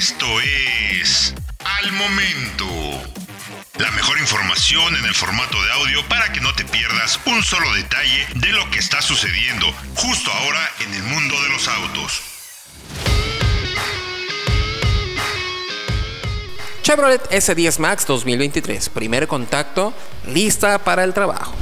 Esto es Al Momento. La mejor información en el formato de audio para que no te pierdas un solo detalle de lo que está sucediendo justo ahora en el mundo de los autos. Chevrolet S10 Max 2023, primer contacto, lista para el trabajo.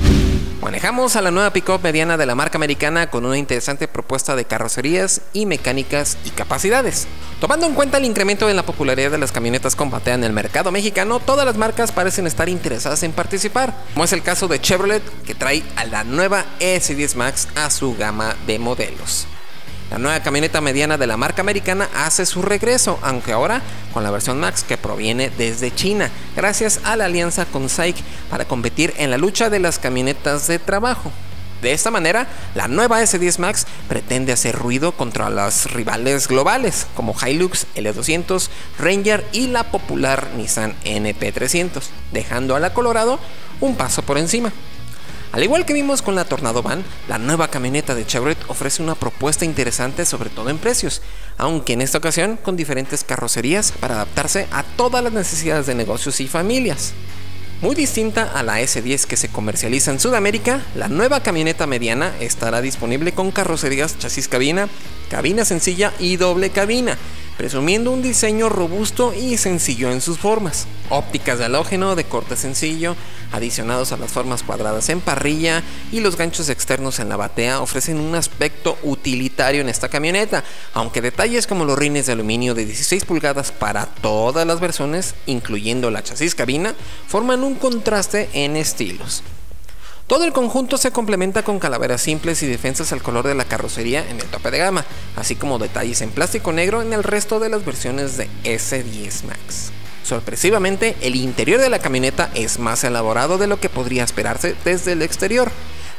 Manejamos a la nueva pickup mediana de la marca americana con una interesante propuesta de carrocerías y mecánicas y capacidades. Tomando en cuenta el incremento en la popularidad de las camionetas con en el mercado mexicano, todas las marcas parecen estar interesadas en participar, como es el caso de Chevrolet que trae a la nueva S10 Max a su gama de modelos. La nueva camioneta mediana de la marca americana hace su regreso, aunque ahora con la versión Max que proviene desde China, gracias a la alianza con SAIC para competir en la lucha de las camionetas de trabajo. De esta manera, la nueva S10 Max pretende hacer ruido contra las rivales globales como Hilux, L200, Ranger y la popular Nissan NP300, dejando a la Colorado un paso por encima. Al igual que vimos con la Tornado Van, la nueva camioneta de Chevrolet ofrece una propuesta interesante sobre todo en precios, aunque en esta ocasión con diferentes carrocerías para adaptarse a todas las necesidades de negocios y familias. Muy distinta a la S10 que se comercializa en Sudamérica, la nueva camioneta mediana estará disponible con carrocerías chasis cabina, cabina sencilla y doble cabina, presumiendo un diseño robusto y sencillo en sus formas. Ópticas de halógeno de corte sencillo, adicionados a las formas cuadradas en parrilla y los ganchos externos en la batea ofrecen un aspecto utilitario en esta camioneta, aunque detalles como los rines de aluminio de 16 pulgadas para todas las versiones, incluyendo la chasis cabina, forman un contraste en estilos. Todo el conjunto se complementa con calaveras simples y defensas al color de la carrocería en el tope de gama, así como detalles en plástico negro en el resto de las versiones de S10 Max. Sorpresivamente, el interior de la camioneta es más elaborado de lo que podría esperarse desde el exterior,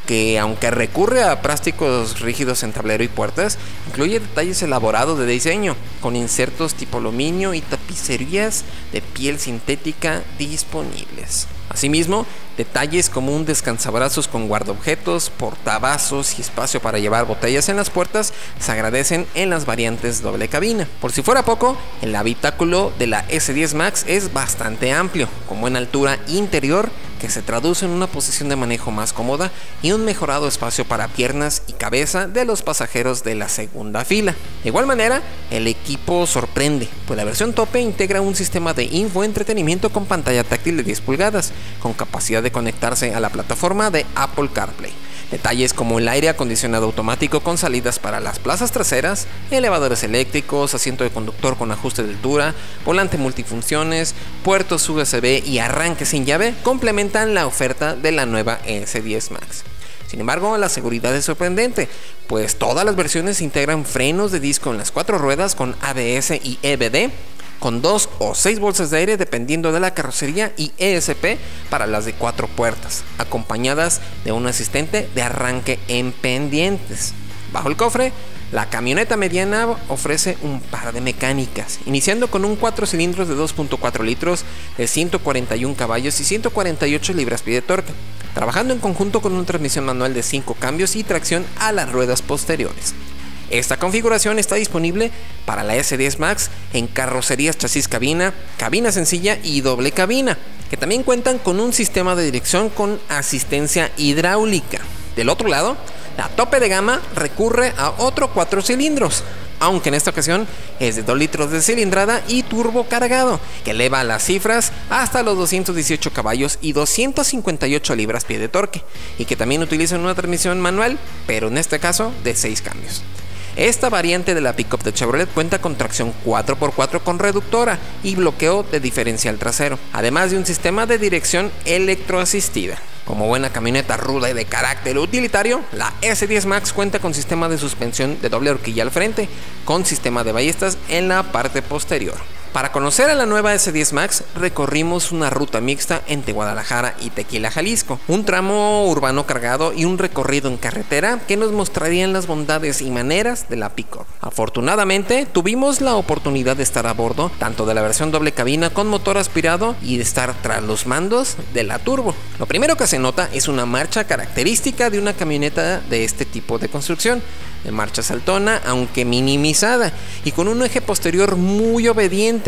que aunque recurre a plásticos rígidos en tablero y puertas, incluye detalles elaborados de diseño, con insertos tipo aluminio y tapicerías de piel sintética disponibles. Asimismo, detalles como un descansabrazos con guardaobjetos, portavasos y espacio para llevar botellas en las puertas se agradecen en las variantes doble cabina. Por si fuera poco, el habitáculo de la S10 Max es bastante amplio, con buena altura interior que se traduce en una posición de manejo más cómoda y un mejorado espacio para piernas y cabeza de los pasajeros de la segunda fila. De igual manera, el equipo sorprende, pues la versión tope integra un sistema de infoentretenimiento con pantalla táctil de 10 pulgadas, con capacidad de conectarse a la plataforma de Apple CarPlay. Detalles como el aire acondicionado automático con salidas para las plazas traseras, elevadores eléctricos, asiento de conductor con ajuste de altura, volante multifunciones, puertos USB y arranque sin llave complementan la oferta de la nueva S10 Max. Sin embargo, la seguridad es sorprendente, pues todas las versiones integran frenos de disco en las cuatro ruedas con ABS y EBD, con dos o seis bolsas de aire dependiendo de la carrocería y ESP para las de cuatro puertas, acompañadas de un asistente de arranque en pendientes. Bajo el cofre, la camioneta mediana ofrece un par de mecánicas, iniciando con un 4 cilindros de 2.4 litros de 141 caballos y 148 libras-pie de torque, trabajando en conjunto con una transmisión manual de 5 cambios y tracción a las ruedas posteriores. Esta configuración está disponible para la S10 Max en carrocerías chasis cabina, cabina sencilla y doble cabina, que también cuentan con un sistema de dirección con asistencia hidráulica. Del otro lado, la tope de gama recurre a otro 4 cilindros, aunque en esta ocasión es de 2 litros de cilindrada y turbo cargado, que eleva las cifras hasta los 218 caballos y 258 libras-pie de torque, y que también utiliza una transmisión manual, pero en este caso de 6 cambios. Esta variante de la pickup de Chevrolet cuenta con tracción 4x4 con reductora y bloqueo de diferencial trasero, además de un sistema de dirección electroasistida. Como buena camioneta ruda y de carácter utilitario, la S10 Max cuenta con sistema de suspensión de doble horquilla al frente, con sistema de ballestas en la parte posterior. Para conocer a la nueva S10 Max, recorrimos una ruta mixta entre Guadalajara y Tequila, Jalisco, un tramo urbano cargado y un recorrido en carretera que nos mostrarían las bondades y maneras de la Pico. Afortunadamente, tuvimos la oportunidad de estar a bordo tanto de la versión doble cabina con motor aspirado y de estar tras los mandos de la turbo. Lo primero que se nota es una marcha característica de una camioneta de este tipo de construcción de marcha saltona, aunque minimizada, y con un eje posterior muy obediente,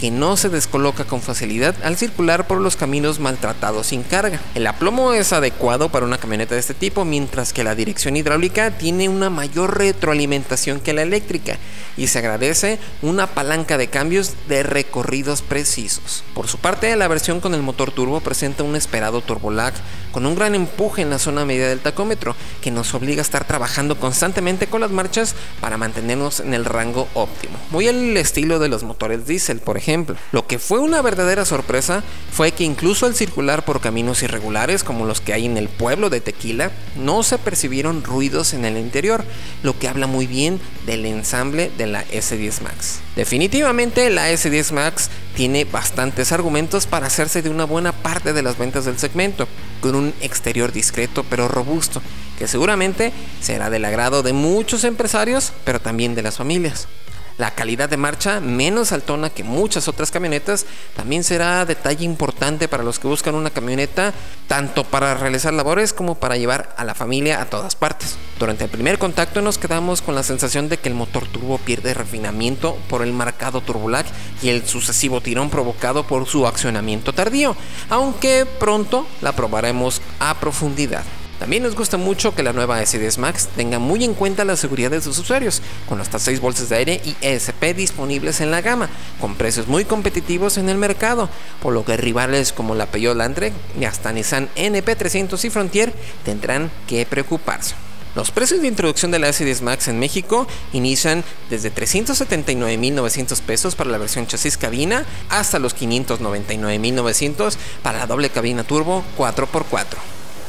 que no se descoloca con facilidad al circular por los caminos maltratados sin carga. El aplomo es adecuado para una camioneta de este tipo, mientras que la dirección hidráulica tiene una mayor retroalimentación que la eléctrica y se agradece una palanca de cambios de recorridos precisos. Por su parte, la versión con el motor turbo presenta un esperado turbolag con un gran empuje en la zona media del tacómetro que nos obliga a estar trabajando constantemente con las marchas para mantenernos en el rango óptimo. Muy el estilo de los motores diésel, por ejemplo lo que fue una verdadera sorpresa fue que incluso al circular por caminos irregulares como los que hay en el pueblo de Tequila, no se percibieron ruidos en el interior, lo que habla muy bien del ensamble de la S10 Max. Definitivamente la S10 Max tiene bastantes argumentos para hacerse de una buena parte de las ventas del segmento, con un exterior discreto pero robusto, que seguramente será del agrado de muchos empresarios, pero también de las familias. La calidad de marcha, menos altona que muchas otras camionetas, también será detalle importante para los que buscan una camioneta tanto para realizar labores como para llevar a la familia a todas partes. Durante el primer contacto nos quedamos con la sensación de que el motor turbo pierde refinamiento por el marcado turbolag y el sucesivo tirón provocado por su accionamiento tardío, aunque pronto la probaremos a profundidad. También nos gusta mucho que la nueva S10 Max tenga muy en cuenta la seguridad de sus usuarios, con hasta 6 bolsas de aire y ESP disponibles en la gama, con precios muy competitivos en el mercado, por lo que rivales como la Peugeot Landtrek y hasta Nissan NP300 y Frontier tendrán que preocuparse. Los precios de introducción de la S10 Max en México inician desde 379.900 pesos para la versión chasis cabina hasta los 599.900 para la doble cabina turbo 4x4.